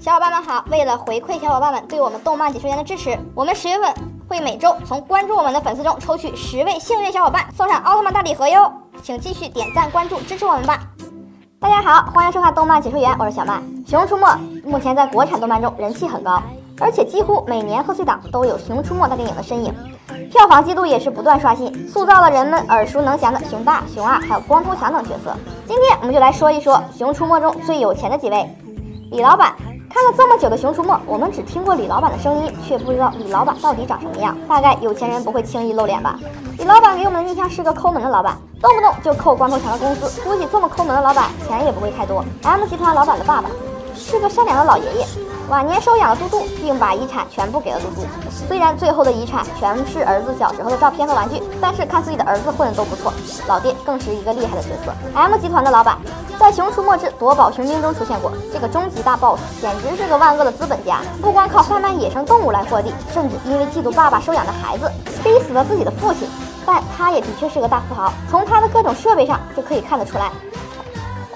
小伙伴们好！为了回馈小伙伴们对我们动漫解说员的支持，我们十月份会每周从关注我们的粉丝中抽取十位幸运小伙伴，送上奥特曼大礼盒哟！请继续点赞关注支持我们吧！大家好，欢迎收看动漫解说员，我是小曼。《熊出没》目前在国产动漫中人气很高，而且几乎每年贺岁档都有《熊出没》大电影的身影，票房记录也是不断刷新，塑造了人们耳熟能详的熊大、熊二还有光头强等角色。今天我们就来说一说《熊出没》中最有钱的几位，李老板。看了这么久的《熊出没》，我们只听过李老板的声音，却不知道李老板到底长什么样。大概有钱人不会轻易露脸吧？李老板给我们的印象是个抠门的老板，动不动就扣光头强的工资。估计这么抠门的老板，钱也不会太多。M 集团老板的爸爸是个善良的老爷爷，晚年收养了嘟嘟，并把遗产全部给了嘟嘟。虽然最后的遗产全是儿子小时候的照片和玩具，但是看自己的儿子混的都不错，老爹更是一个厉害的角色。M 集团的老板。在《熊出没之夺宝雄兵》中出现过，这个终极大 BOSS 简直是个万恶的资本家，不光靠贩卖野生动物来获利，甚至因为嫉妒爸爸收养的孩子，逼死了自己的父亲。但他也的确是个大富豪，从他的各种设备上就可以看得出来。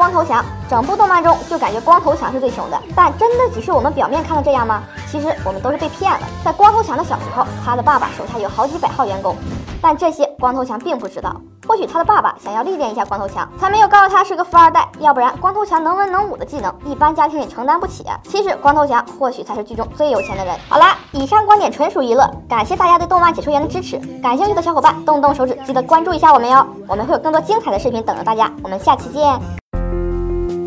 光头强，整部动漫中就感觉光头强是最穷的，但真的只是我们表面看的这样吗？其实我们都是被骗了。在光头强的小时候，他的爸爸手下有好几百号员工，但这些光头强并不知道。或许他的爸爸想要历练一下光头强，才没有告诉他是个富二代。要不然，光头强能文能武的技能，一般家庭也承担不起。其实，光头强或许才是剧中最有钱的人。好啦，以上观点纯属娱乐，感谢大家对动漫解说员的支持。感兴趣的小伙伴，动动手指，记得关注一下我们哟。我们会有更多精彩的视频等着大家。我们下期见。